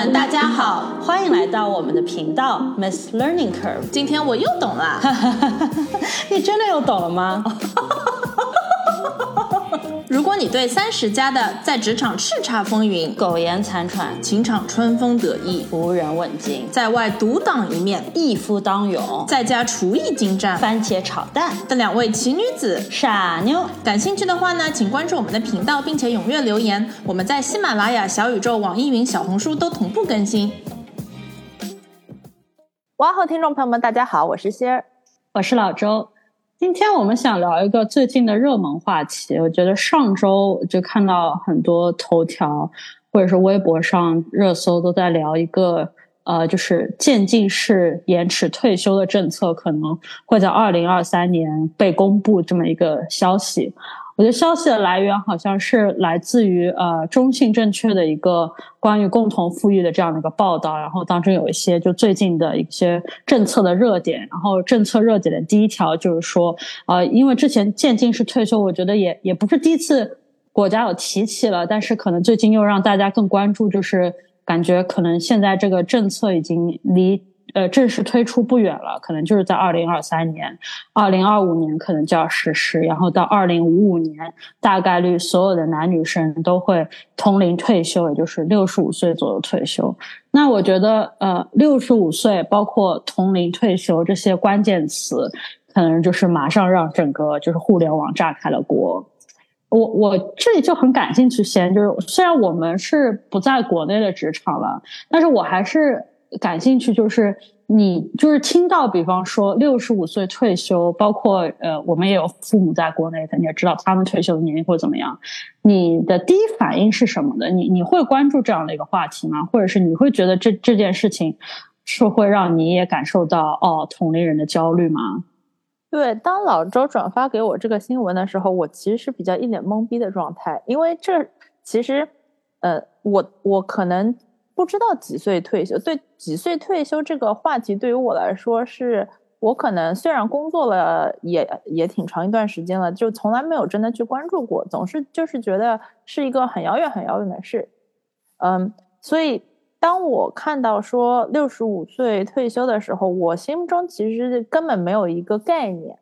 们，大家好，欢迎来到我们的频道 Miss Learning Curve。今天我又懂了，你真的又懂了吗？如果你对三十加的在职场叱咤风云、苟延残喘、情场春风得意、无人问津、在外独当一面、一夫当勇、在家厨艺精湛、番茄炒蛋的两位奇女子傻妞，感兴趣的话呢，请关注我们的频道，并且踊跃留言。我们在喜马拉雅、小宇宙、网易云、小红书都同步更新。哇后，听众朋友们，大家好，我是仙儿，我是老周。今天我们想聊一个最近的热门话题。我觉得上周就看到很多头条或者是微博上热搜都在聊一个，呃，就是渐进式延迟退休的政策可能会在二零二三年被公布这么一个消息。我觉得消息的来源好像是来自于呃中信证券的一个关于共同富裕的这样的一个报道，然后当中有一些就最近的一些政策的热点，然后政策热点的第一条就是说，呃，因为之前渐进式退休，我觉得也也不是第一次国家有提起了，但是可能最近又让大家更关注，就是感觉可能现在这个政策已经离。呃，正式推出不远了，可能就是在二零二三年、二零二五年可能就要实施，然后到二零五五年，大概率所有的男女生都会同龄退休，也就是六十五岁左右退休。那我觉得，呃，六十五岁包括同龄退休这些关键词，可能就是马上让整个就是互联网炸开了锅。我我这里就很感兴趣，先就是虽然我们是不在国内的职场了，但是我还是。感兴趣就是你就是听到，比方说六十五岁退休，包括呃，我们也有父母在国内的，你也知道他们退休的年龄会怎么样。你的第一反应是什么的？你你会关注这样的一个话题吗？或者是你会觉得这这件事情是会让你也感受到哦同龄人的焦虑吗？对，当老周转发给我这个新闻的时候，我其实是比较一脸懵逼的状态，因为这其实呃，我我可能。不知道几岁退休？对，几岁退休这个话题对于我来说，是我可能虽然工作了也也挺长一段时间了，就从来没有真的去关注过，总是就是觉得是一个很遥远很遥远的事。嗯，所以当我看到说六十五岁退休的时候，我心中其实根本没有一个概念，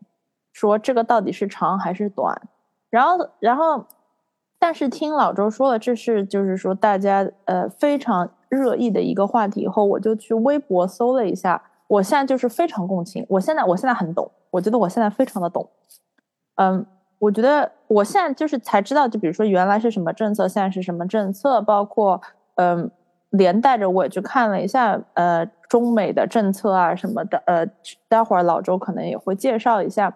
说这个到底是长还是短。然后，然后，但是听老周说了，这是就是说大家呃非常。热议的一个话题以后，我就去微博搜了一下。我现在就是非常共情，我现在我现在很懂，我觉得我现在非常的懂。嗯，我觉得我现在就是才知道，就比如说原来是什么政策，现在是什么政策，包括嗯，连带着我也去看了一下呃中美的政策啊什么的。呃，待会儿老周可能也会介绍一下。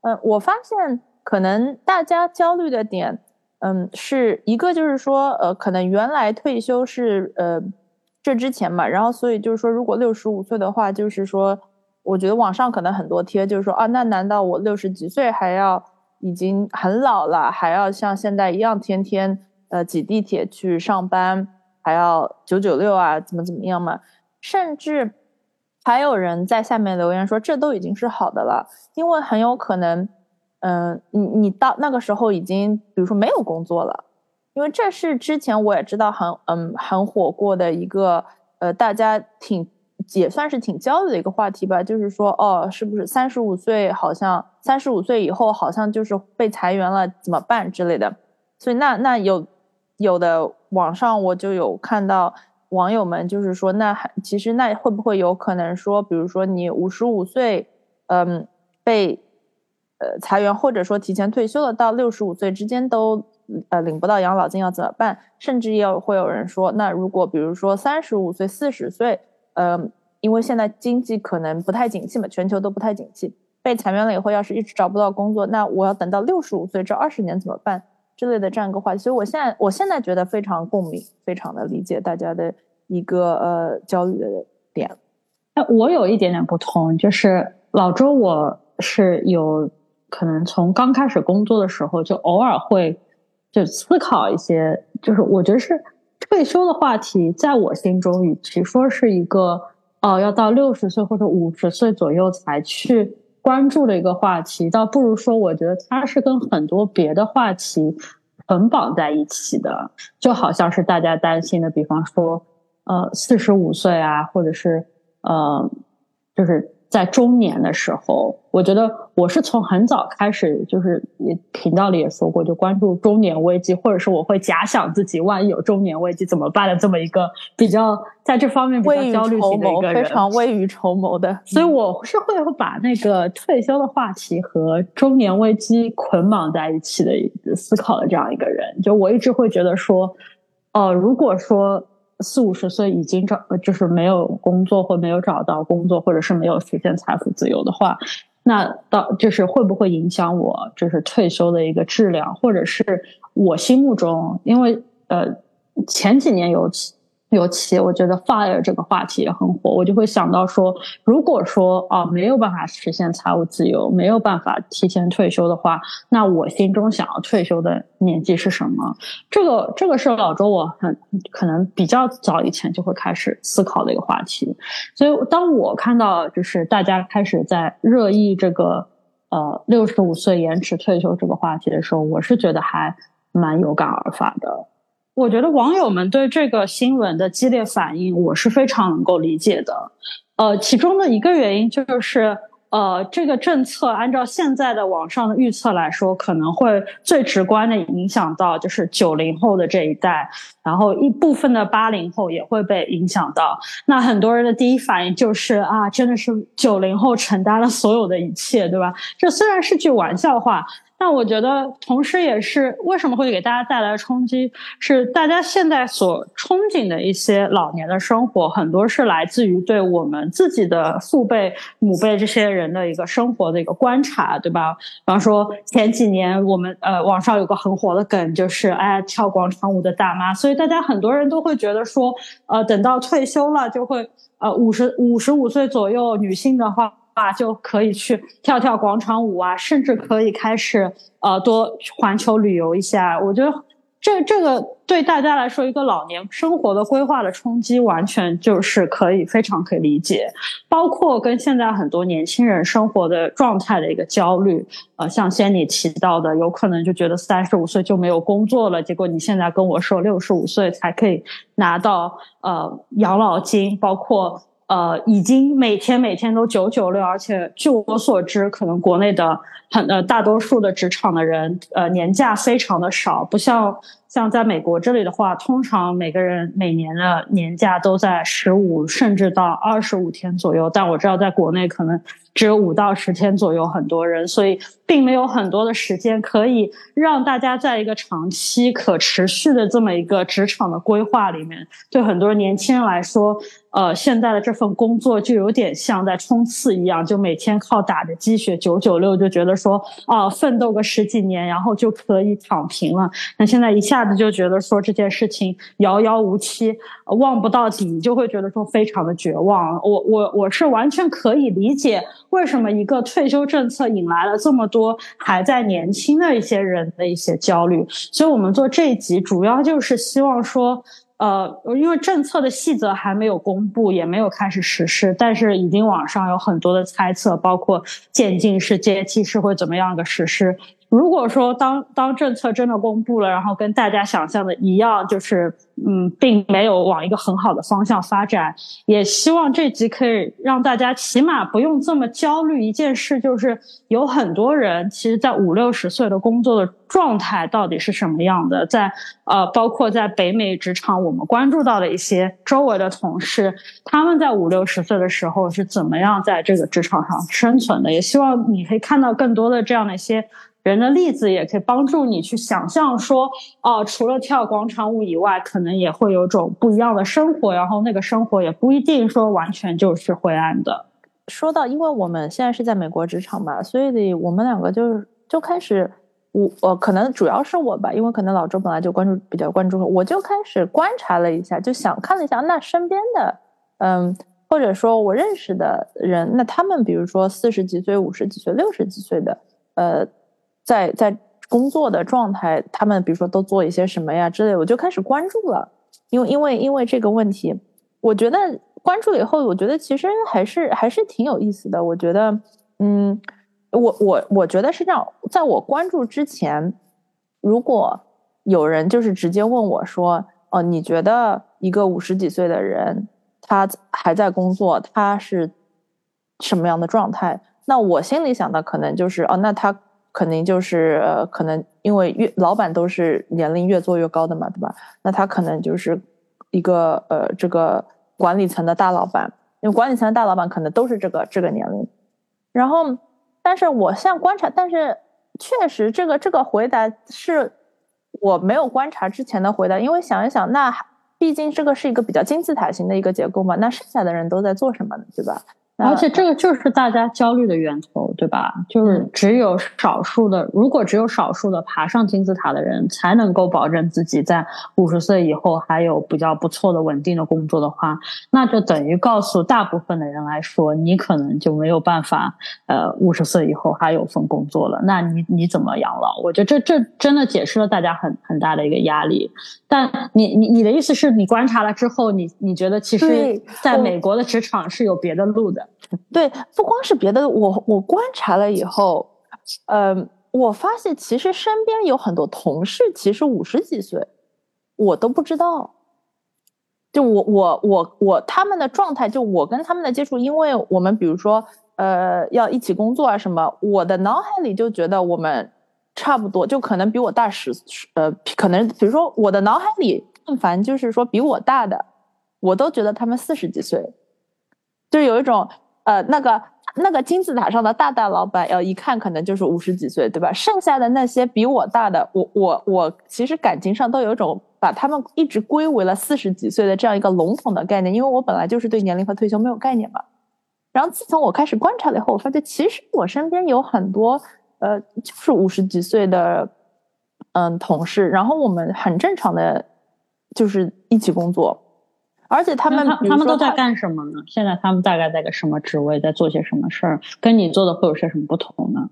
嗯，我发现可能大家焦虑的点。嗯，是一个就是说，呃，可能原来退休是呃这之前嘛，然后所以就是说，如果六十五岁的话，就是说，我觉得网上可能很多贴就是说啊，那难道我六十几岁还要已经很老了，还要像现在一样天天呃挤地铁去上班，还要九九六啊，怎么怎么样嘛？甚至还有人在下面留言说，这都已经是好的了，因为很有可能。嗯，你你到那个时候已经，比如说没有工作了，因为这是之前我也知道很嗯很火过的一个呃大家挺也算是挺焦虑的一个话题吧，就是说哦是不是三十五岁好像三十五岁以后好像就是被裁员了怎么办之类的，所以那那有有的网上我就有看到网友们就是说那还其实那会不会有可能说，比如说你五十五岁嗯被。呃，裁员或者说提前退休了，到六十五岁之间都呃领不到养老金要怎么办？甚至也有会有人说，那如果比如说三十五岁、四十岁，呃，因为现在经济可能不太景气嘛，全球都不太景气，被裁员了以后，要是一直找不到工作，那我要等到六十五岁这二十年怎么办？之类的这样一个话题。所以我现在我现在觉得非常共鸣，非常的理解大家的一个呃焦虑的点。那我有一点点不同，就是老周我是有。可能从刚开始工作的时候，就偶尔会就思考一些，就是我觉得是退休的话题，在我心中，与其说是一个哦要到六十岁或者五十岁左右才去关注的一个话题，倒不如说，我觉得它是跟很多别的话题捆绑在一起的，就好像是大家担心的，比方说呃四十五岁啊，或者是呃就是在中年的时候，我觉得我是从很早开始，就是也频道里也说过，就关注中年危机，或者是我会假想自己万一有中年危机怎么办的这么一个比较在这方面比较焦虑型的一个人，非常未雨绸缪的。所以我是会把那个退休的话题和中年危机捆绑在一起的思考的这样一个人。就我一直会觉得说，哦，如果说。四五十岁已经找就是没有工作或没有找到工作，或者是没有实现财富自由的话，那到就是会不会影响我就是退休的一个质量，或者是我心目中，因为呃前几年有。尤其我觉得 fire 这个话题也很火，我就会想到说，如果说啊没有办法实现财务自由，没有办法提前退休的话，那我心中想要退休的年纪是什么？这个这个是老周我很可能比较早以前就会开始思考的一个话题。所以当我看到就是大家开始在热议这个呃六十五岁延迟退休这个话题的时候，我是觉得还蛮有感而发的。我觉得网友们对这个新闻的激烈反应，我是非常能够理解的。呃，其中的一个原因就是，呃，这个政策按照现在的网上的预测来说，可能会最直观的影响到就是九零后的这一代，然后一部分的八零后也会被影响到。那很多人的第一反应就是啊，真的是九零后承担了所有的一切，对吧？这虽然是句玩笑话。那我觉得，同时也是为什么会给大家带来冲击，是大家现在所憧憬的一些老年的生活，很多是来自于对我们自己的父辈、母辈这些人的一个生活的一个观察，对吧？比方说前几年我们呃网上有个很火的梗，就是哎跳广场舞的大妈，所以大家很多人都会觉得说，呃等到退休了就会呃五十五十五岁左右女性的话。啊，就可以去跳跳广场舞啊，甚至可以开始呃多环球旅游一下。我觉得这这个对大家来说，一个老年生活的规划的冲击，完全就是可以非常可以理解。包括跟现在很多年轻人生活的状态的一个焦虑，呃，像先你提到的，有可能就觉得三十五岁就没有工作了，结果你现在跟我说六十五岁才可以拿到呃养老金，包括。呃，已经每天每天都九九六，而且据我所知，可能国内的很呃大多数的职场的人，呃年假非常的少，不像像在美国这里的话，通常每个人每年的年假都在十五甚至到二十五天左右，但我知道在国内可能。只有五到十天左右，很多人，所以并没有很多的时间可以让大家在一个长期可持续的这么一个职场的规划里面。对很多年轻人来说，呃，现在的这份工作就有点像在冲刺一样，就每天靠打着鸡血九九六，就觉得说，啊，奋斗个十几年，然后就可以躺平了。那现在一下子就觉得说这件事情遥遥无期，望不到底，就会觉得说非常的绝望。我我我是完全可以理解。为什么一个退休政策引来了这么多还在年轻的一些人的一些焦虑？所以我们做这一集主要就是希望说，呃，因为政策的细则还没有公布，也没有开始实施，但是已经网上有很多的猜测，包括渐进式、阶梯式会怎么样的实施。如果说当当政策真的公布了，然后跟大家想象的一样，就是嗯，并没有往一个很好的方向发展，也希望这集可以让大家起码不用这么焦虑。一件事就是有很多人其实，在五六十岁的工作的状态到底是什么样的，在呃，包括在北美职场，我们关注到的一些周围的同事，他们在五六十岁的时候是怎么样在这个职场上生存的。也希望你可以看到更多的这样的一些。人的例子也可以帮助你去想象说，哦，除了跳广场舞以外，可能也会有种不一样的生活，然后那个生活也不一定说完全就是灰暗的。说到，因为我们现在是在美国职场嘛，所以我们两个就是就开始，我我可能主要是我吧，因为可能老周本来就关注比较关注，我就开始观察了一下，就想看了一下那身边的，嗯，或者说我认识的人，那他们比如说四十几岁、五十几岁、六十几岁的，呃。在在工作的状态，他们比如说都做一些什么呀之类，我就开始关注了。因为因为因为这个问题，我觉得关注了以后，我觉得其实还是还是挺有意思的。我觉得，嗯，我我我觉得是这样，在我关注之前，如果有人就是直接问我说，哦，你觉得一个五十几岁的人，他还在工作，他是什么样的状态？那我心里想的可能就是哦，那他肯定就是呃可能因为越老板都是年龄越做越高的嘛，对吧？那他可能就是一个呃这个管理层的大老板，因为管理层的大老板可能都是这个这个年龄。然后，但是我现在观察，但是确实这个这个回答是我没有观察之前的回答，因为想一想，那毕竟这个是一个比较金字塔型的一个结构嘛，那剩下的人都在做什么呢？对吧？而且这个就是大家焦虑的源头，对吧？就是只有少数的，如果只有少数的爬上金字塔的人才能够保证自己在五十岁以后还有比较不错的稳定的工作的话，那就等于告诉大部分的人来说，你可能就没有办法，呃，五十岁以后还有份工作了。那你你怎么养老？我觉得这这真的解释了大家很很大的一个压力。但你你你的意思是你观察了之后，你你觉得其实在美国的职场是有别的路的。对，不光是别的，我我观察了以后，呃，我发现其实身边有很多同事，其实五十几岁，我都不知道。就我我我我他们的状态，就我跟他们的接触，因为我们比如说呃要一起工作啊什么，我的脑海里就觉得我们差不多，就可能比我大十，呃，可能比如说我的脑海里，但凡就是说比我大的，我都觉得他们四十几岁，就有一种。呃，那个那个金字塔上的大大老板，要一看可能就是五十几岁，对吧？剩下的那些比我大的，我我我其实感情上都有一种把他们一直归为了四十几岁的这样一个笼统的概念，因为我本来就是对年龄和退休没有概念嘛。然后自从我开始观察了以后，我发现其实我身边有很多呃，就是五十几岁的嗯同事，然后我们很正常的，就是一起工作。而且他们他们都在干什么呢？现在他们大概在个什么职位，在做些什么事儿？跟你做的会有些什么不同呢？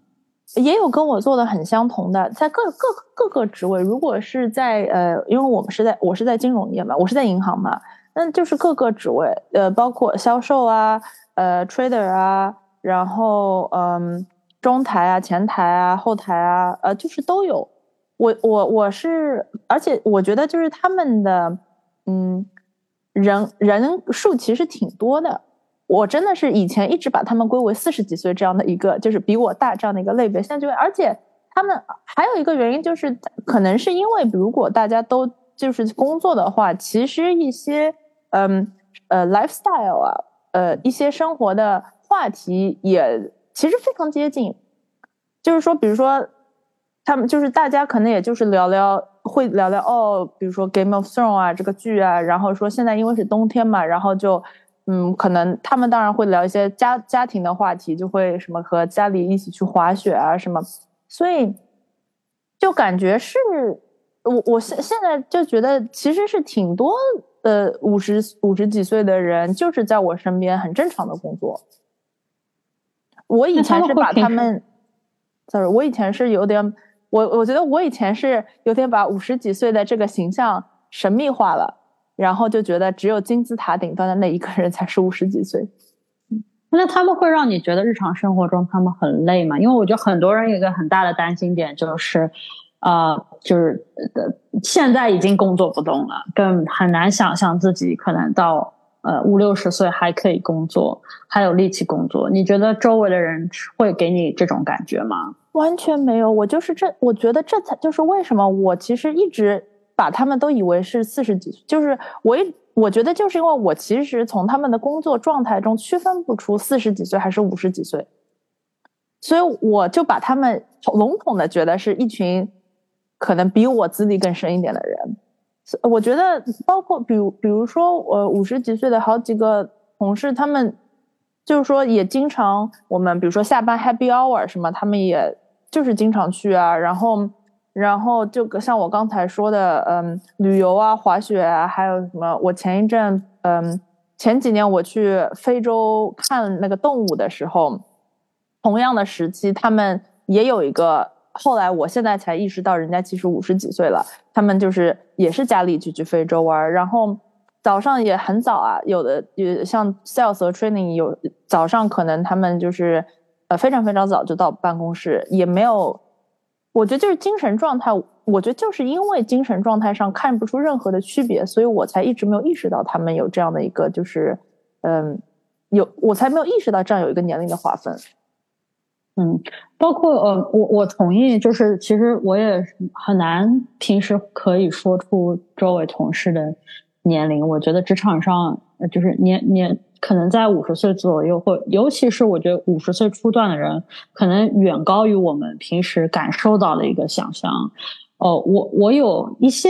也有跟我做的很相同的，在各各各个职位。如果是在呃，因为我们是在我是在金融业嘛，我是在银行嘛，那就是各个职位，呃，包括销售啊，呃，trader 啊，然后嗯，中台啊，前台啊，后台啊，呃，就是都有。我我我是，而且我觉得就是他们的嗯。人人数其实挺多的，我真的是以前一直把他们归为四十几岁这样的一个，就是比我大这样的一个类别。现在就而且他们还有一个原因就是，可能是因为如果大家都就是工作的话，其实一些嗯呃 lifestyle 啊，呃一些生活的话题也其实非常接近，就是说，比如说他们就是大家可能也就是聊聊。会聊聊哦，比如说《Game of Thrones》啊，这个剧啊，然后说现在因为是冬天嘛，然后就，嗯，可能他们当然会聊一些家家庭的话题，就会什么和家里一起去滑雪啊什么，所以就感觉是，我我现现在就觉得其实是挺多的五十五十几岁的人就是在我身边很正常的工作，我以前是把他们，sorry，我以前是有点。我我觉得我以前是有点把五十几岁的这个形象神秘化了，然后就觉得只有金字塔顶端的那一个人才是五十几岁。那他们会让你觉得日常生活中他们很累吗？因为我觉得很多人有一个很大的担心点就是，呃，就是呃现在已经工作不动了，更很难想象自己可能到呃五六十岁还可以工作，还有力气工作。你觉得周围的人会给你这种感觉吗？完全没有，我就是这，我觉得这才就是为什么我其实一直把他们都以为是四十几岁，就是我一我觉得就是因为我其实从他们的工作状态中区分不出四十几岁还是五十几岁，所以我就把他们笼统的觉得是一群可能比我资历更深一点的人。我觉得包括比比如说我五十几岁的好几个同事，他们。就是说，也经常我们比如说下班 happy hour 什么，他们也就是经常去啊。然后，然后就像我刚才说的，嗯，旅游啊，滑雪啊，还有什么？我前一阵，嗯，前几年我去非洲看那个动物的时候，同样的时期，他们也有一个。后来我现在才意识到，人家其实五十几岁了，他们就是也是家里去去非洲玩，然后。早上也很早啊，有的有像 sales 和 training 有早上可能他们就是呃非常非常早就到办公室，也没有，我觉得就是精神状态我觉得就是因为精神状态上看不出任何的区别，所以我才一直没有意识到他们有这样的一个，就是嗯，有我才没有意识到这样有一个年龄的划分。嗯，包括呃，我我同意，就是其实我也很难平时可以说出周围同事的年龄。我觉得职场上就是年年可能在五十岁左右，或尤其是我觉得五十岁初段的人，可能远高于我们平时感受到的一个想象。哦，我我有一些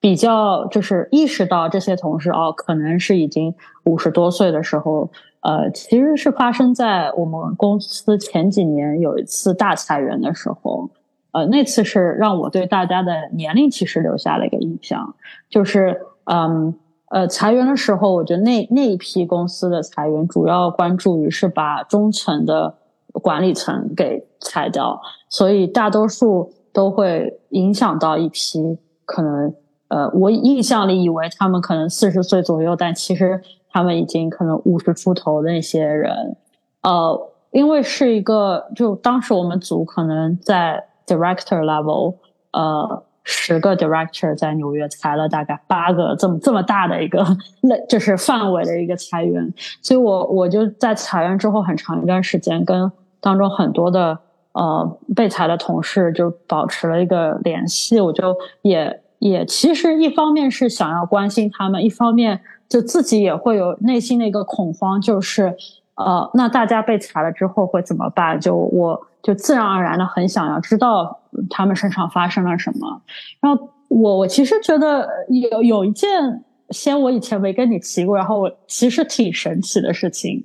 比较就是意识到这些同事哦，可能是已经五十多岁的时候。呃，其实是发生在我们公司前几年有一次大裁员的时候，呃，那次是让我对大家的年龄其实留下了一个印象，就是，嗯，呃，裁员的时候，我觉得那那一批公司的裁员主要关注于是把中层的管理层给裁掉，所以大多数都会影响到一批可能，呃，我印象里以为他们可能四十岁左右，但其实。他们已经可能五十出头的那些人，呃，因为是一个，就当时我们组可能在 director level，呃，十个 director 在纽约裁了大概八个，这么这么大的一个类，就是范围的一个裁员，所以我我就在裁员之后很长一段时间，跟当中很多的呃被裁的同事就保持了一个联系，我就也也其实一方面是想要关心他们，一方面。就自己也会有内心的一个恐慌，就是，呃，那大家被裁了之后会怎么办？就我就自然而然的很想要知道他们身上发生了什么。然后我我其实觉得有有一件先我以前没跟你提过，然后我其实挺神奇的事情，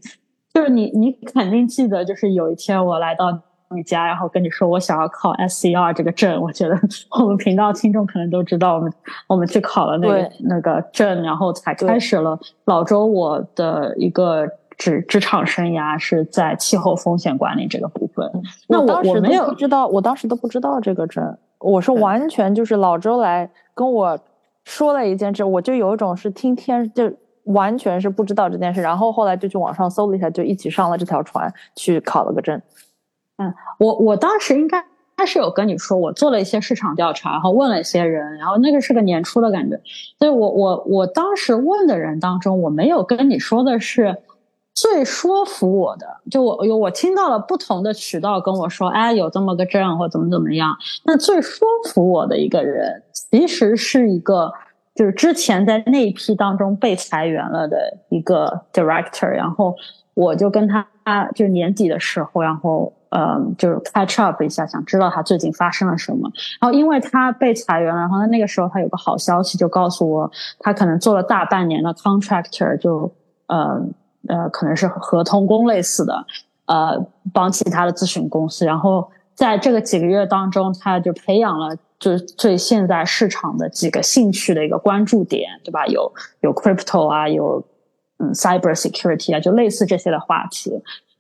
就是你你肯定记得，就是有一天我来到。你家，然后跟你说我想要考 SCR 这个证，我觉得我们频道听众可能都知道，我们我们去考了那个那个证，然后才开始了老周我的一个职职场生涯是在气候风险管理这个部分。那我我没有知道，我当时都不知道这个证，我是完全就是老周来跟我说了一件事，我就有一种是听天就完全是不知道这件事，然后后来就去网上搜了一下，就一起上了这条船去考了个证。我我当时应该他是有跟你说，我做了一些市场调查，然后问了一些人，然后那个是个年初的感觉，所以我我我当时问的人当中，我没有跟你说的是最说服我的，就我有我听到了不同的渠道跟我说，哎，有这么个证或怎么怎么样，那最说服我的一个人，其实是一个就是之前在那一批当中被裁员了的一个 director，然后我就跟他就是年底的时候，然后。嗯，就是 catch up 一下，想知道他最近发生了什么。然后，因为他被裁员了，然后他那个时候他有个好消息，就告诉我，他可能做了大半年的 contractor，就呃呃，可能是合同工类似的，呃，帮其他的咨询公司。然后在这个几个月当中，他就培养了就是对现在市场的几个兴趣的一个关注点，对吧？有有 crypto 啊，有嗯 cyber security 啊，就类似这些的话题。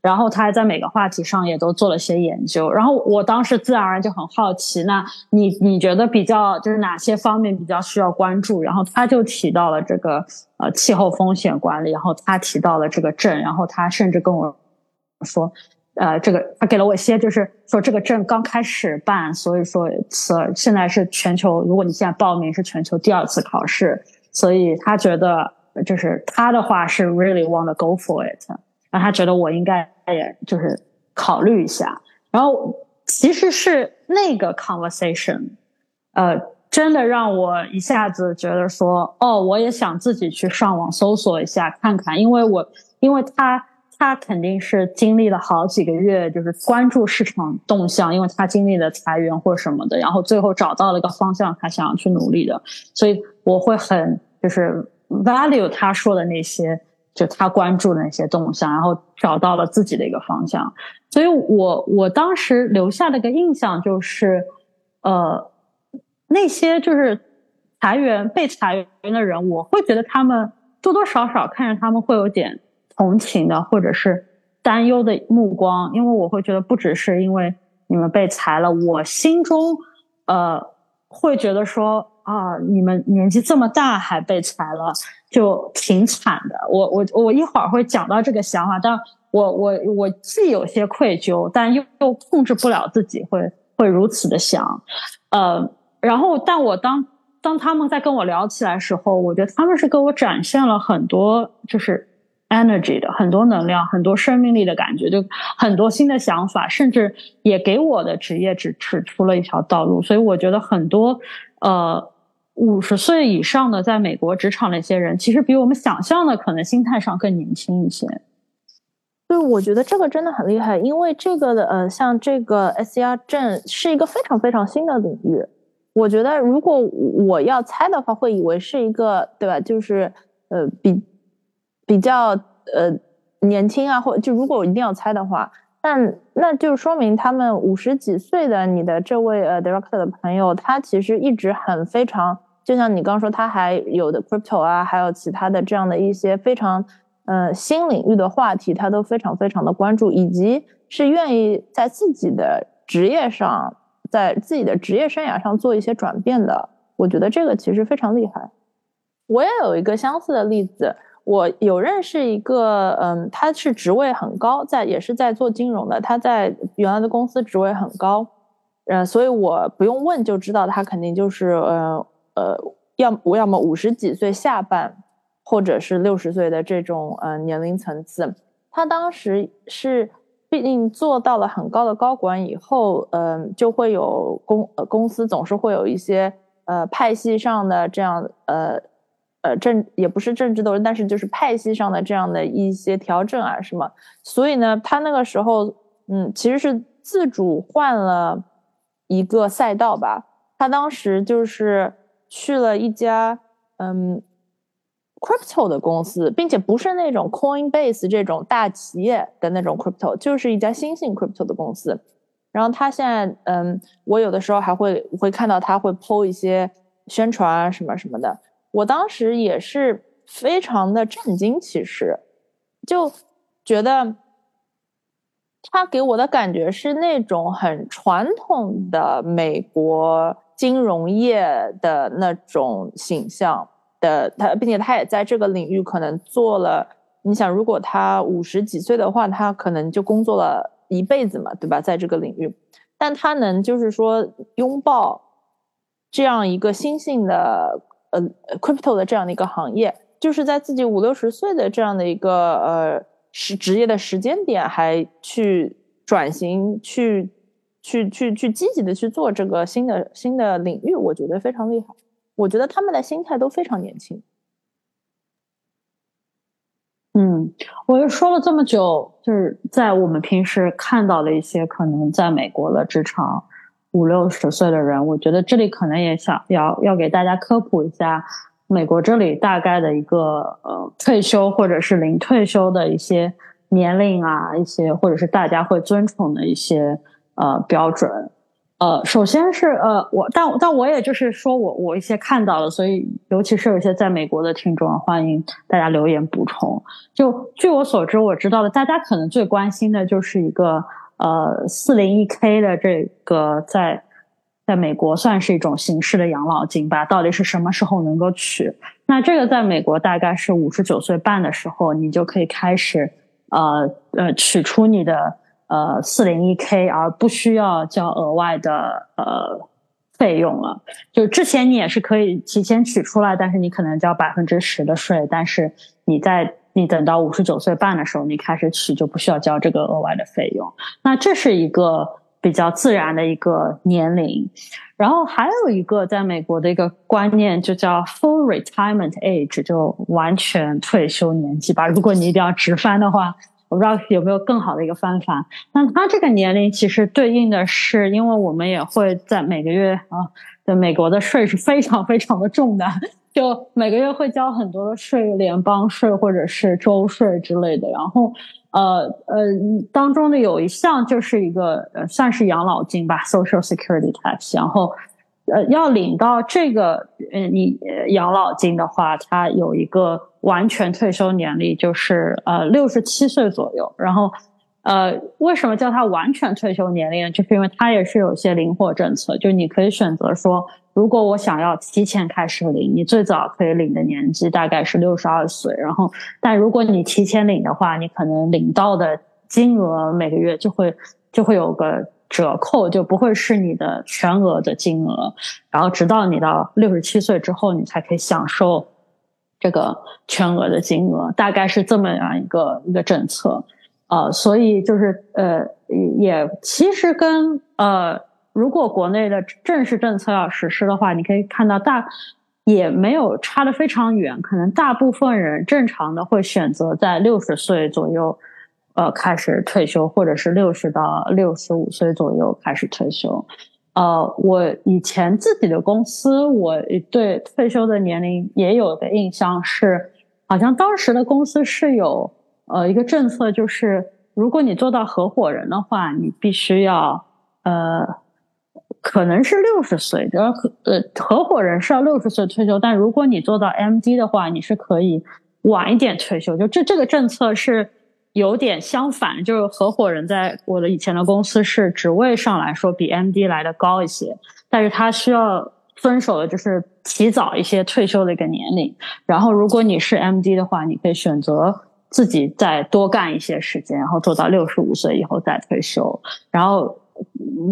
然后他还在每个话题上也都做了些研究，然后我当时自然而然就很好奇，那你你觉得比较就是哪些方面比较需要关注？然后他就提到了这个呃气候风险管理，然后他提到了这个证，然后他甚至跟我说，呃，这个他给了我一些就是说这个证刚开始办，所以说此现在是全球，如果你现在报名是全球第二次考试，所以他觉得就是他的话是 really want to go for it。然后他觉得我应该也就是考虑一下，然后其实是那个 conversation，呃，真的让我一下子觉得说，哦，我也想自己去上网搜索一下看看，因为我因为他他肯定是经历了好几个月，就是关注市场动向，因为他经历了裁员或什么的，然后最后找到了一个方向，他想要去努力的，所以我会很就是 value 他说的那些。就他关注的那些动向，然后找到了自己的一个方向，所以我我当时留下的一个印象就是，呃，那些就是裁员被裁员的人，我会觉得他们多多少少看着他们会有点同情的，或者是担忧的目光，因为我会觉得不只是因为你们被裁了，我心中呃会觉得说。啊！你们年纪这么大还被裁了，就挺惨的。我我我一会儿会讲到这个想法，但我我我既有些愧疚，但又又控制不了自己会会如此的想。呃，然后但我当当他们在跟我聊起来时候，我觉得他们是给我展现了很多就是 energy 的很多能量、很多生命力的感觉，就很多新的想法，甚至也给我的职业指指出了一条道路。所以我觉得很多呃五十岁以上的在美国职场的一些人，其实比我们想象的可能心态上更年轻一些。对，我觉得这个真的很厉害，因为这个的呃，像这个 S R 证是一个非常非常新的领域。我觉得，如果我要猜的话，会以为是一个，对吧？就是呃，比比较呃年轻啊，或就如果我一定要猜的话，那那就说明他们五十几岁的你的这位呃 director 的朋友，他其实一直很非常，就像你刚说，他还有的 crypto 啊，还有其他的这样的一些非常呃新领域的话题，他都非常非常的关注，以及是愿意在自己的职业上。在自己的职业生涯上做一些转变的，我觉得这个其实非常厉害。我也有一个相似的例子，我有认识一个，嗯，他是职位很高，在也是在做金融的，他在原来的公司职位很高，呃，所以我不用问就知道他肯定就是，呃呃，要我要么五十几岁下半，或者是六十岁的这种呃年龄层次。他当时是。毕竟做到了很高的高管以后，嗯，就会有公公司总是会有一些呃派系上的这样呃呃政也不是政治斗争，但是就是派系上的这样的一些调整啊什么。所以呢，他那个时候嗯其实是自主换了一个赛道吧。他当时就是去了一家嗯。crypto 的公司，并且不是那种 Coinbase 这种大企业的那种 crypto，就是一家新兴 crypto 的公司。然后他现在，嗯，我有的时候还会会看到他会 PO 一些宣传啊什么什么的。我当时也是非常的震惊，其实就觉得他给我的感觉是那种很传统的美国金融业的那种形象。的他，并且他也在这个领域可能做了。你想，如果他五十几岁的话，他可能就工作了一辈子嘛，对吧？在这个领域，但他能就是说拥抱这样一个新兴的呃 crypto 的这样的一个行业，就是在自己五六十岁的这样的一个呃是职业的时间点，还去转型，去去去去积极的去做这个新的新的领域，我觉得非常厉害。我觉得他们的心态都非常年轻。嗯，我又说了这么久，就是在我们平时看到的一些可能在美国的职场五六十岁的人，我觉得这里可能也想要要给大家科普一下，美国这里大概的一个呃退休或者是零退休的一些年龄啊，一些或者是大家会尊崇的一些呃标准。呃，首先是呃，我但但我也就是说我我一些看到了，所以尤其是有一些在美国的听众，欢迎大家留言补充。就据我所知，我知道的，大家可能最关心的就是一个呃四零一 k 的这个在在美国算是一种形式的养老金吧，到底是什么时候能够取？那这个在美国大概是五十九岁半的时候，你就可以开始呃呃取出你的。呃，四零一 k 而不需要交额外的呃费用了。就之前你也是可以提前取出来，但是你可能交百分之十的税。但是你在你等到五十九岁半的时候，你开始取就不需要交这个额外的费用。那这是一个比较自然的一个年龄。然后还有一个在美国的一个观念，就叫 full retirement age，就完全退休年纪吧。如果你一定要直翻的话。我不知道有没有更好的一个方法。那他这个年龄其实对应的是，因为我们也会在每个月啊，对美国的税是非常非常的重的，就每个月会交很多的税，联邦税或者是州税之类的。然后，呃呃，当中的有一项就是一个呃，算是养老金吧，Social Security Tax。然后，呃，要领到这个呃你养老金的话，它有一个。完全退休年龄就是呃六十七岁左右，然后呃为什么叫它完全退休年龄？就是因为它也是有些灵活政策，就你可以选择说，如果我想要提前开始领，你最早可以领的年纪大概是六十二岁，然后但如果你提前领的话，你可能领到的金额每个月就会就会有个折扣，就不会是你的全额的金额。然后直到你到六十七岁之后，你才可以享受这个全额的金额，大概是这么样一个一个政策。呃，所以就是呃，也其实跟呃，如果国内的正式政策要实施的话，你可以看到大。也没有差得非常远，可能大部分人正常的会选择在六十岁左右，呃，开始退休，或者是六十到六十五岁左右开始退休。呃，我以前自己的公司，我对退休的年龄也有个印象是，好像当时的公司是有呃一个政策，就是如果你做到合伙人的话，你必须要呃。可能是六十岁，的合呃合伙人是要六十岁退休，但如果你做到 MD 的话，你是可以晚一点退休。就这这个政策是有点相反，就是合伙人在我的以前的公司是职位上来说比 MD 来的高一些，但是他需要遵守的就是提早一些退休的一个年龄。然后如果你是 MD 的话，你可以选择自己再多干一些时间，然后做到六十五岁以后再退休。然后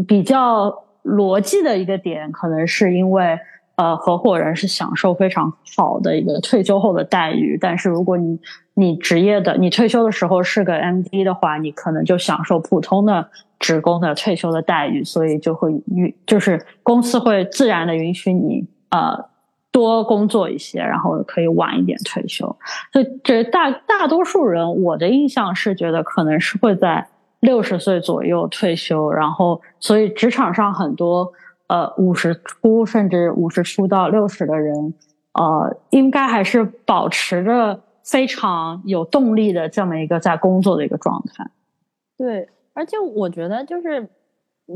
比较。逻辑的一个点，可能是因为，呃，合伙人是享受非常好的一个退休后的待遇，但是如果你你职业的你退休的时候是个 MD 的话，你可能就享受普通的职工的退休的待遇，所以就会允就是公司会自然的允许你呃多工作一些，然后可以晚一点退休。所以这大大多数人，我的印象是觉得可能是会在。六十岁左右退休，然后所以职场上很多呃五十出甚至五十出到六十的人，呃，应该还是保持着非常有动力的这么一个在工作的一个状态。对，而且我觉得就是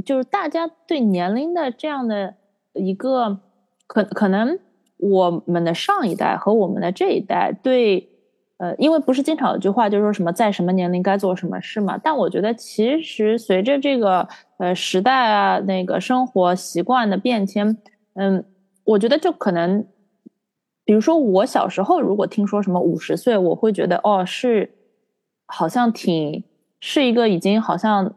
就是大家对年龄的这样的一个可可能我们的上一代和我们的这一代对。呃，因为不是经常有句话，就是说什么在什么年龄该做什么事嘛。但我觉得，其实随着这个呃时代啊，那个生活习惯的变迁，嗯，我觉得就可能，比如说我小时候，如果听说什么五十岁，我会觉得哦，是好像挺是一个已经好像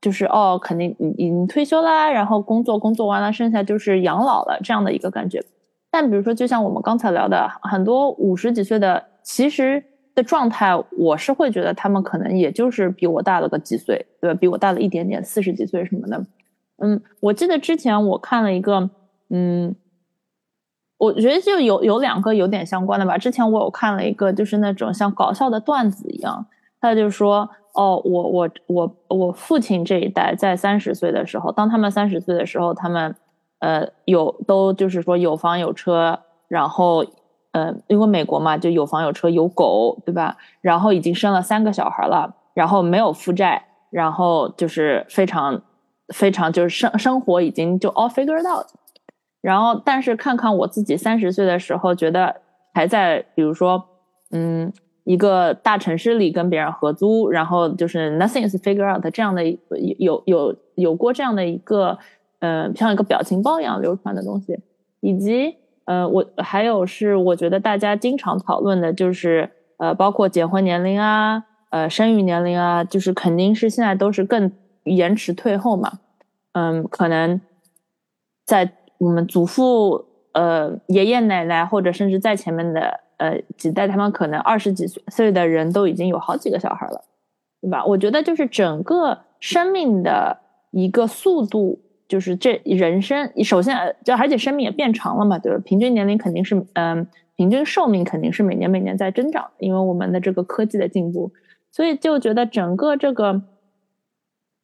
就是哦，肯定已经退休啦，然后工作工作完了，剩下就是养老了这样的一个感觉。但比如说，就像我们刚才聊的，很多五十几岁的。其实的状态，我是会觉得他们可能也就是比我大了个几岁，对吧？比我大了一点点，四十几岁什么的。嗯，我记得之前我看了一个，嗯，我觉得就有有两个有点相关的吧。之前我有看了一个，就是那种像搞笑的段子一样，他就说，哦，我我我我父亲这一代在三十岁的时候，当他们三十岁的时候，他们呃有都就是说有房有车，然后。嗯，因为美国嘛，就有房有车有狗，对吧？然后已经生了三个小孩了，然后没有负债，然后就是非常非常就是生生活已经就 all figured out。然后，但是看看我自己三十岁的时候，觉得还在比如说，嗯，一个大城市里跟别人合租，然后就是 nothing is figure out 这样的有有有过这样的一个，嗯，像一个表情包一样流传的东西，以及。呃，我还有是，我觉得大家经常讨论的就是，呃，包括结婚年龄啊，呃，生育年龄啊，就是肯定是现在都是更延迟退后嘛。嗯，可能在我们祖父、呃，爷爷奶奶或者甚至在前面的呃几代，他们可能二十几岁岁的人都已经有好几个小孩了，对吧？我觉得就是整个生命的一个速度。就是这人生，首先就而且生命也变长了嘛，对吧？平均年龄肯定是，嗯，平均寿命肯定是每年每年在增长，因为我们的这个科技的进步，所以就觉得整个这个，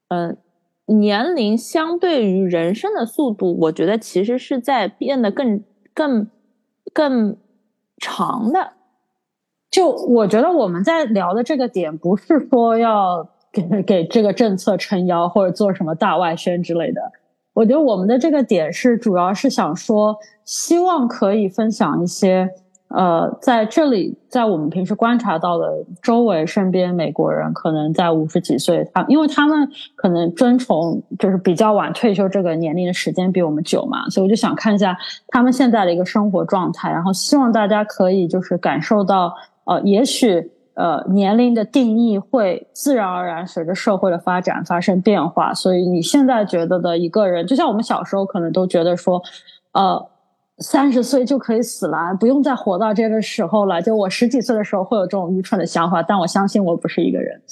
嗯，年龄相对于人生的速度，我觉得其实是在变得更更更长的。就我觉得我们在聊的这个点，不是说要给给这个政策撑腰，或者做什么大外宣之类的。我觉得我们的这个点是，主要是想说，希望可以分享一些，呃，在这里，在我们平时观察到的周围身边美国人，可能在五十几岁，他因为他们可能遵从就是比较晚退休这个年龄的时间比我们久嘛，所以我就想看一下他们现在的一个生活状态，然后希望大家可以就是感受到，呃，也许呃年龄的定义会自然而然随着社会的发展发生变化，所以你现在觉得的一个人，就像我们小时候可能都觉得说，呃。三十岁就可以死了，不用再活到这个时候了。就我十几岁的时候会有这种愚蠢的想法，但我相信我不是一个人。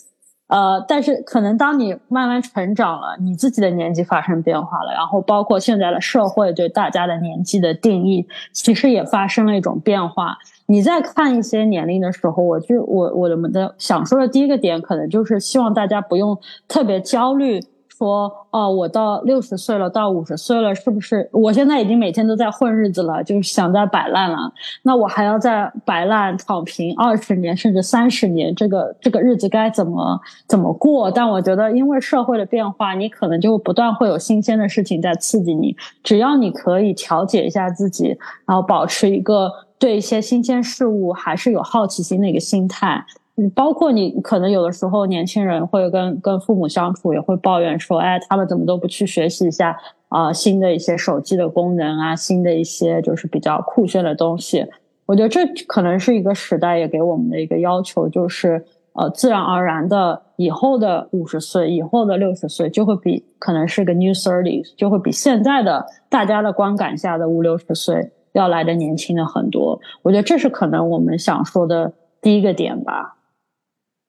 呃，但是可能当你慢慢成长了，你自己的年纪发生变化了，然后包括现在的社会对大家的年纪的定义，其实也发生了一种变化。你在看一些年龄的时候，我就我我们的想说的第一个点，可能就是希望大家不用特别焦虑。说哦，我到六十岁了，到五十岁了，是不是？我现在已经每天都在混日子了，就是想在摆烂了。那我还要在摆烂躺平二十年，甚至三十年，这个这个日子该怎么怎么过？但我觉得，因为社会的变化，你可能就不断会有新鲜的事情在刺激你。只要你可以调节一下自己，然后保持一个对一些新鲜事物还是有好奇心的一个心态。嗯，包括你可能有的时候年轻人会跟跟父母相处，也会抱怨说，哎，他们怎么都不去学习一下啊新的一些手机的功能啊，新的一些就是比较酷炫的东西。我觉得这可能是一个时代也给我们的一个要求，就是呃，自然而然的以后的五十岁，以后的六十岁就会比可能是个 new thirty，就会比现在的大家的观感下的五六十岁要来的年轻的很多。我觉得这是可能我们想说的第一个点吧。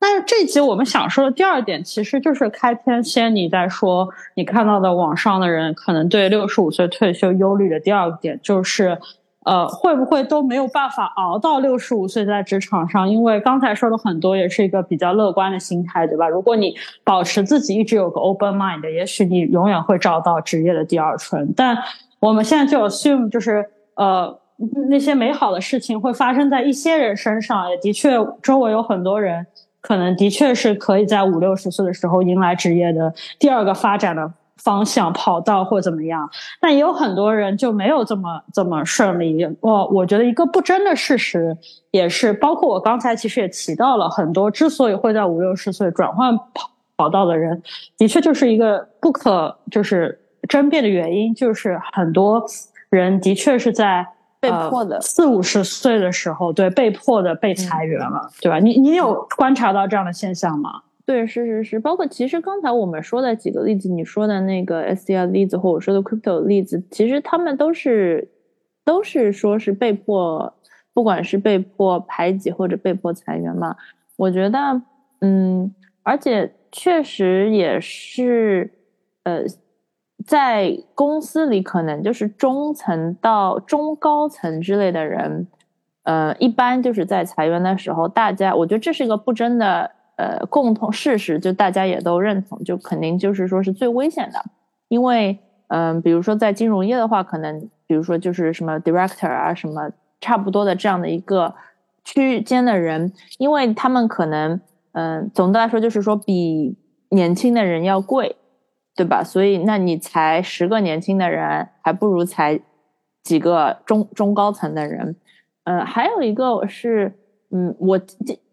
但是这集我们想说的第二点，其实就是开篇先你在说你看到的网上的人可能对六十五岁退休忧虑的第二点，就是呃会不会都没有办法熬到六十五岁在职场上？因为刚才说的很多也是一个比较乐观的心态，对吧？如果你保持自己一直有个 open mind，也许你永远会找到职业的第二春。但我们现在就 assume 就是呃那些美好的事情会发生在一些人身上，也的确周围有很多人。可能的确是可以在五六十岁的时候迎来职业的第二个发展的方向跑道或怎么样，但也有很多人就没有这么这么顺利。我我觉得一个不争的事实也是，包括我刚才其实也提到了很多之所以会在五六十岁转换跑跑道的人，的确就是一个不可就是争辩的原因，就是很多人的确是在。被迫的四五十岁的时候，对，被迫的被裁员了，对吧？你你有观察到这样的现象吗？对，是是是，包括其实刚才我们说的几个例子，你说的那个 S D R 例子，或我说的 Crypto 例子，其实他们都是都是说是被迫，不管是被迫排挤或者被迫裁员嘛。我觉得，嗯，而且确实也是，呃。在公司里，可能就是中层到中高层之类的人，呃，一般就是在裁员的时候，大家我觉得这是一个不争的呃共同事实，就大家也都认同，就肯定就是说是最危险的，因为嗯，比如说在金融业的话，可能比如说就是什么 director 啊，什么差不多的这样的一个区间的人，因为他们可能嗯，总的来说就是说比年轻的人要贵。对吧？所以，那你才十个年轻的人，还不如才几个中中高层的人。呃，还有一个是，嗯，我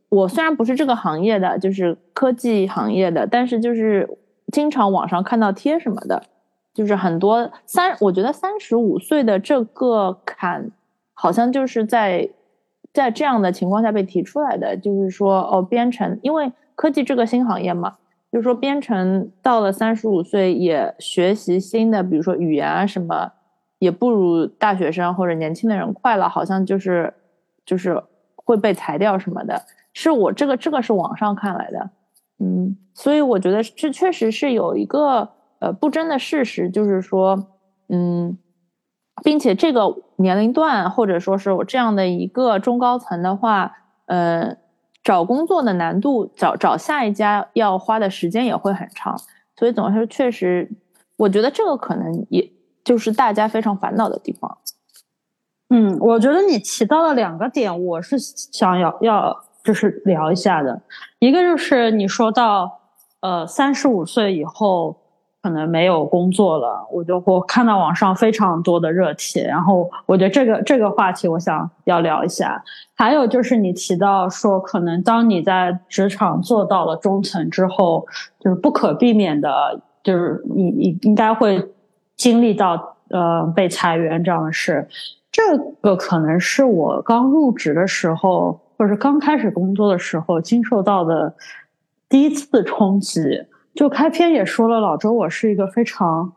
我虽然不是这个行业的，就是科技行业的，但是就是经常网上看到贴什么的，就是很多三，我觉得三十五岁的这个坎，好像就是在在这样的情况下被提出来的，就是说，哦，编程，因为科技这个新行业嘛。就是说，编程到了三十五岁也学习新的，比如说语言啊什么，也不如大学生或者年轻的人快了，好像就是就是会被裁掉什么的。是我这个这个是网上看来的，嗯，所以我觉得这确实是有一个呃不争的事实，就是说，嗯，并且这个年龄段或者说是我这样的一个中高层的话，呃。找工作的难度，找找下一家要花的时间也会很长，所以总的说，确实，我觉得这个可能也就是大家非常烦恼的地方。嗯，我觉得你提到了两个点，我是想要要就是聊一下的，一个就是你说到，呃，三十五岁以后。可能没有工作了，我就我看到网上非常多的热帖，然后我觉得这个这个话题我想要聊一下。还有就是你提到说，可能当你在职场做到了中层之后，就是不可避免的，就是你你应该会经历到呃被裁员这样的事。这个可能是我刚入职的时候。或者是刚开始工作的时候经受到的第一次冲击。就开篇也说了，老周我是一个非常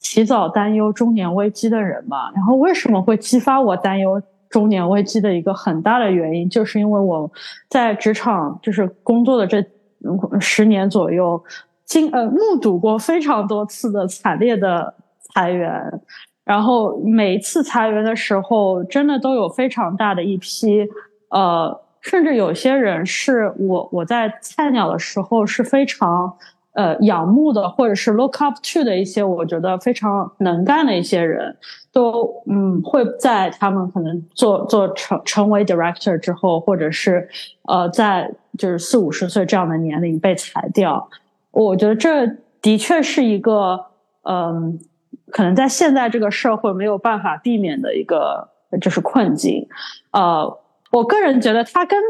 提早担忧中年危机的人嘛。然后为什么会激发我担忧中年危机的一个很大的原因，就是因为我在职场就是工作的这十年左右，经呃目睹过非常多次的惨烈的裁员。然后每一次裁员的时候，真的都有非常大的一批，呃，甚至有些人是我我在菜鸟的时候是非常呃仰慕的，或者是 look up to 的一些，我觉得非常能干的一些人，都嗯会在他们可能做做成成为 director 之后，或者是呃在就是四五十岁这样的年龄被裁掉。我觉得这的确是一个嗯。可能在现在这个社会没有办法避免的一个就是困境，呃，我个人觉得它跟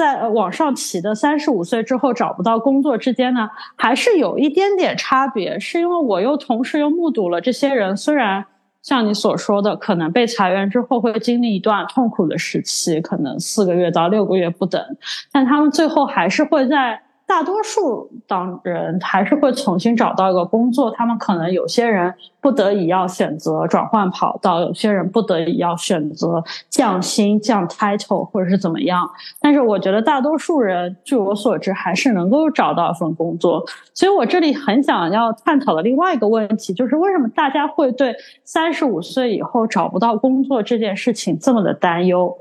在网上起的三十五岁之后找不到工作之间呢，还是有一点点差别。是因为我又同时又目睹了这些人，虽然像你所说的，可能被裁员之后会经历一段痛苦的时期，可能四个月到六个月不等，但他们最后还是会在。大多数当人还是会重新找到一个工作，他们可能有些人不得已要选择转换跑道，有些人不得已要选择降薪、降 title 或者是怎么样。但是我觉得大多数人，据我所知，还是能够找到一份工作。所以我这里很想要探讨的另外一个问题，就是为什么大家会对三十五岁以后找不到工作这件事情这么的担忧？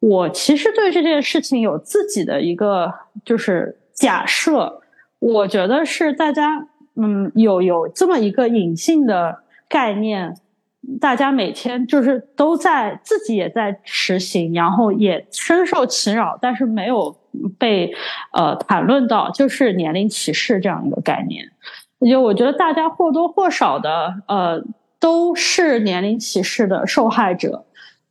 我其实对这件事情有自己的一个就是。假设，我觉得是大家，嗯，有有这么一个隐性的概念，大家每天就是都在自己也在实行，然后也深受其扰，但是没有被呃谈论到，就是年龄歧视这样一个概念。就我觉得大家或多或少的呃都是年龄歧视的受害者。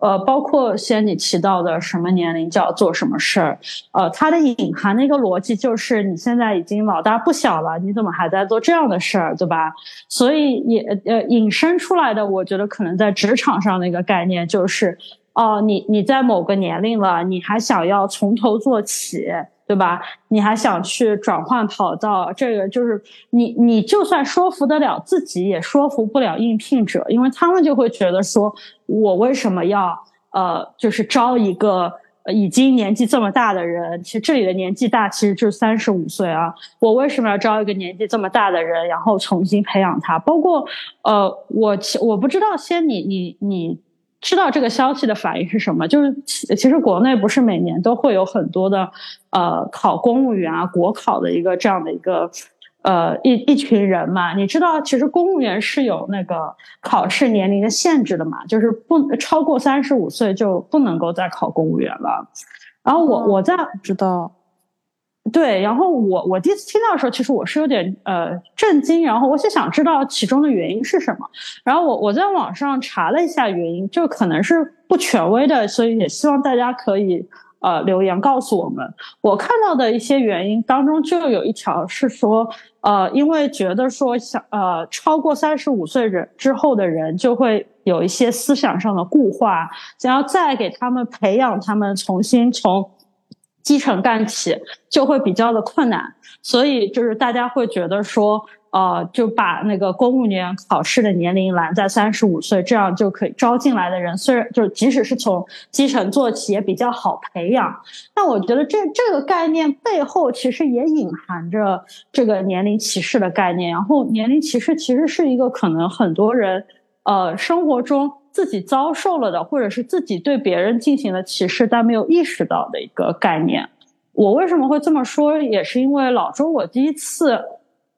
呃，包括先你提到的什么年龄就要做什么事儿，呃，它的隐含的一个逻辑就是你现在已经老大不小了，你怎么还在做这样的事儿，对吧？所以也呃引申出来的，我觉得可能在职场上的一个概念就是，哦，你你在某个年龄了，你还想要从头做起。对吧？你还想去转换跑道？这个就是你，你就算说服得了自己，也说服不了应聘者，因为他们就会觉得说，我为什么要呃，就是招一个已经年纪这么大的人？其实这里的年纪大，其实就是三十五岁啊。我为什么要招一个年纪这么大的人，然后重新培养他？包括呃，我我不知道，先你你你。知道这个消息的反应是什么？就是其实国内不是每年都会有很多的，呃，考公务员啊、国考的一个这样的一个，呃，一一群人嘛。你知道，其实公务员是有那个考试年龄的限制的嘛，就是不超过三十五岁就不能够再考公务员了。然后我我在知道。对，然后我我第一次听到的时候，其实我是有点呃震惊，然后我是想知道其中的原因是什么。然后我我在网上查了一下原因，就可能是不权威的，所以也希望大家可以呃留言告诉我们。我看到的一些原因当中，就有一条是说，呃，因为觉得说想呃超过三十五岁人之后的人就会有一些思想上的固化，想要再给他们培养他们重新从。基层干起就会比较的困难，所以就是大家会觉得说，呃，就把那个公务员考试的年龄拦在三十五岁，这样就可以招进来的人，虽然就即使是从基层做起也比较好培养。那我觉得这这个概念背后其实也隐含着这个年龄歧视的概念。然后年龄歧视其实是一个可能很多人，呃，生活中。自己遭受了的，或者是自己对别人进行了歧视，但没有意识到的一个概念。我为什么会这么说？也是因为老周，我第一次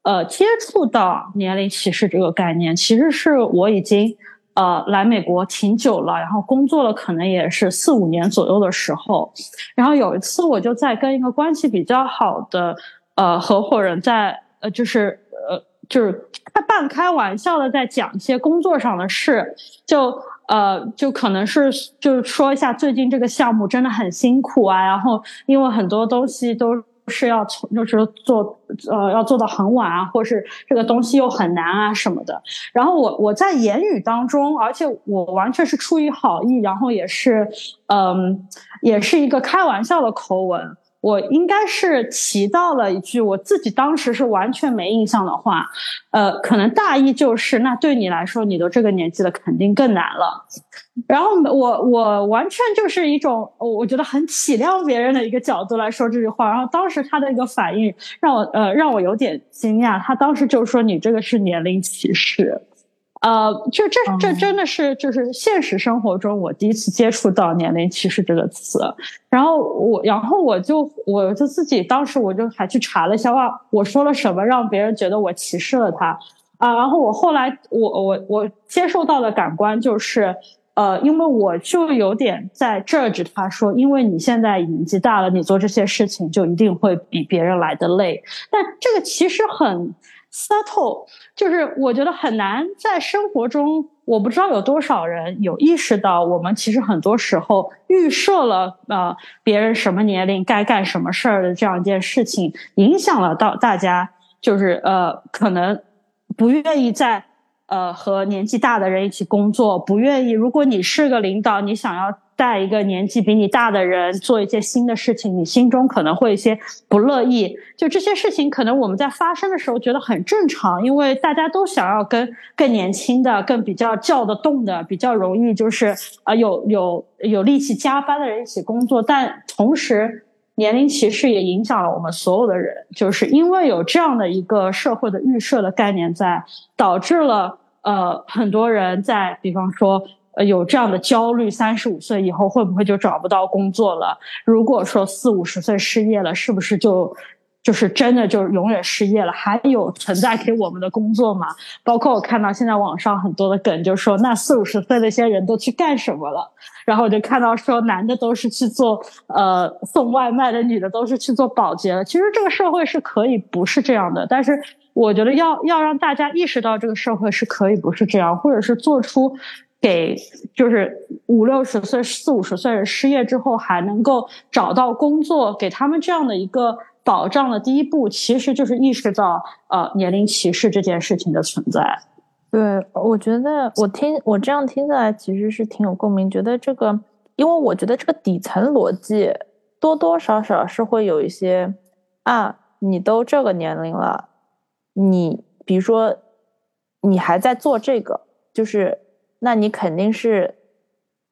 呃接触到年龄歧视这个概念，其实是我已经呃来美国挺久了，然后工作了可能也是四五年左右的时候。然后有一次，我就在跟一个关系比较好的呃合伙人在呃就是呃。就是他半开玩笑的在讲一些工作上的事，就呃就可能是就是说一下最近这个项目真的很辛苦啊，然后因为很多东西都是要从就是做呃要做到很晚啊，或是这个东西又很难啊什么的。然后我我在言语当中，而且我完全是出于好意，然后也是嗯，也是一个开玩笑的口吻。我应该是提到了一句我自己当时是完全没印象的话，呃，可能大意就是那对你来说，你都这个年纪了，肯定更难了。然后我我完全就是一种我觉得很体谅别人的一个角度来说这句话。然后当时他的一个反应让我呃让我有点惊讶，他当时就说你这个是年龄歧视。呃，就这这真的是就是现实生活中我第一次接触到年龄歧视这个词，然后我然后我就我就自己当时我就还去查了一下，哇，我说了什么让别人觉得我歧视了他啊？然后我后来我我我接受到的感官就是，呃，因为我就有点在 judge 他说，因为你现在年纪大了，你做这些事情就一定会比别人来的累，但这个其实很。Subtle 就是我觉得很难在生活中，我不知道有多少人有意识到，我们其实很多时候预设了呃别人什么年龄该干什么事儿的这样一件事情，影响了到大家，就是呃可能不愿意在呃和年纪大的人一起工作，不愿意。如果你是个领导，你想要。带一个年纪比你大的人做一些新的事情，你心中可能会一些不乐意。就这些事情，可能我们在发生的时候觉得很正常，因为大家都想要跟更年轻的、更比较叫得动的、比较容易就是啊有有有力气加班的人一起工作。但同时，年龄歧视也影响了我们所有的人，就是因为有这样的一个社会的预设的概念在，导致了呃很多人在，比方说。呃，有这样的焦虑，三十五岁以后会不会就找不到工作了？如果说四五十岁失业了，是不是就就是真的就永远失业了？还有存在给我们的工作吗？包括我看到现在网上很多的梗，就说那四五十岁那些人都去干什么了？然后我就看到说，男的都是去做呃送外卖的，女的都是去做保洁了。其实这个社会是可以不是这样的，但是我觉得要要让大家意识到这个社会是可以不是这样，或者是做出。给就是五六十岁、四五十岁人失业之后还能够找到工作，给他们这样的一个保障的第一步，其实就是意识到呃年龄歧视这件事情的存在。对，我觉得我听我这样听下来，其实是挺有共鸣。觉得这个，因为我觉得这个底层逻辑多多少少是会有一些啊，你都这个年龄了，你比如说你还在做这个，就是。那你肯定是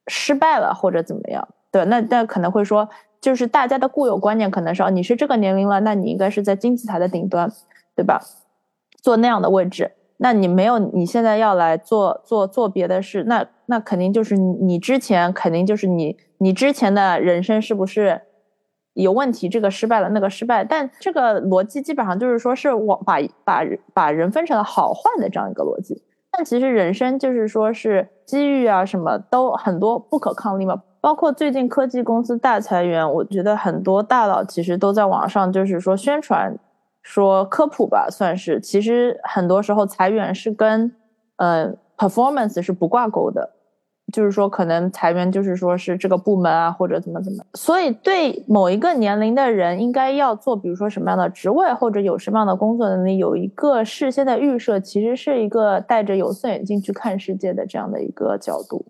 失败了或者怎么样？对，那那可能会说，就是大家的固有观念可能是哦，你是这个年龄了，那你应该是在金字塔的顶端，对吧？做那样的位置，那你没有，你现在要来做做做别的事，那那肯定就是你你之前肯定就是你你之前的人生是不是有问题？这个失败了，那个失败，但这个逻辑基本上就是说是我把把把人分成了好坏的这样一个逻辑。但其实人生就是说是机遇啊，什么都很多不可抗力嘛。包括最近科技公司大裁员，我觉得很多大佬其实都在网上就是说宣传，说科普吧，算是。其实很多时候裁员是跟呃 performance 是不挂钩的。就是说，可能裁员就是说是这个部门啊，或者怎么怎么，所以对某一个年龄的人，应该要做，比如说什么样的职位，或者有什么样的工作能力，有一个事先的预设，其实是一个戴着有色眼镜去看世界的这样的一个角度。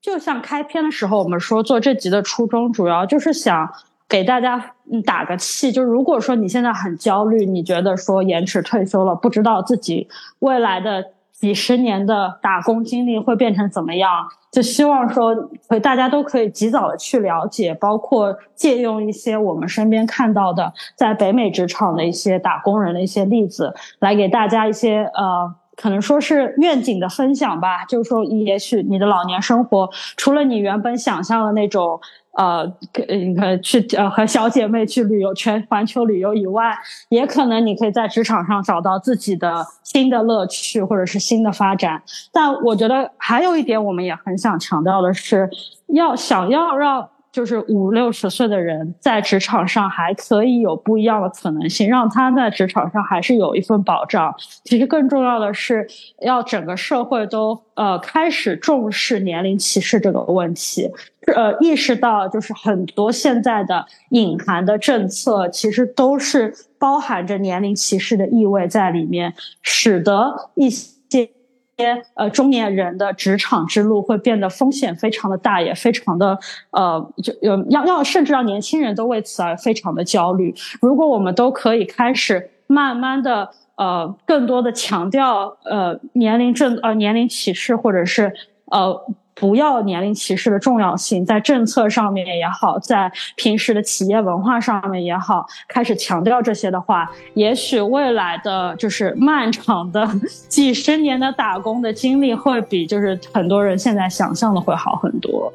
就像开篇的时候我们说，做这集的初衷，主要就是想给大家打个气，就如果说你现在很焦虑，你觉得说延迟退休了，不知道自己未来的。几十年的打工经历会变成怎么样？就希望说，会大家都可以及早的去了解，包括借用一些我们身边看到的在北美职场的一些打工人的一些例子，来给大家一些呃，可能说是愿景的分享吧。就是说，也许你的老年生活，除了你原本想象的那种。呃，你看去呃和小姐妹去旅游全环球旅游以外，也可能你可以在职场上找到自己的新的乐趣或者是新的发展。但我觉得还有一点，我们也很想强调的是，要想要让就是五六十岁的人在职场上还可以有不一样的可能性，让他在职场上还是有一份保障。其实更重要的是，要整个社会都呃开始重视年龄歧视这个问题，呃，意识到就是很多现在的隐含的政策其实都是包含着年龄歧视的意味在里面，使得一些。呃中年人的职场之路会变得风险非常的大，也非常的呃，就有要要甚至让年轻人都为此而非常的焦虑。如果我们都可以开始慢慢的呃，更多的强调呃年龄正呃年龄歧视或者是呃。不要年龄歧视的重要性，在政策上面也好，在平时的企业文化上面也好，开始强调这些的话，也许未来的就是漫长的几十年的打工的经历，会比就是很多人现在想象的会好很多。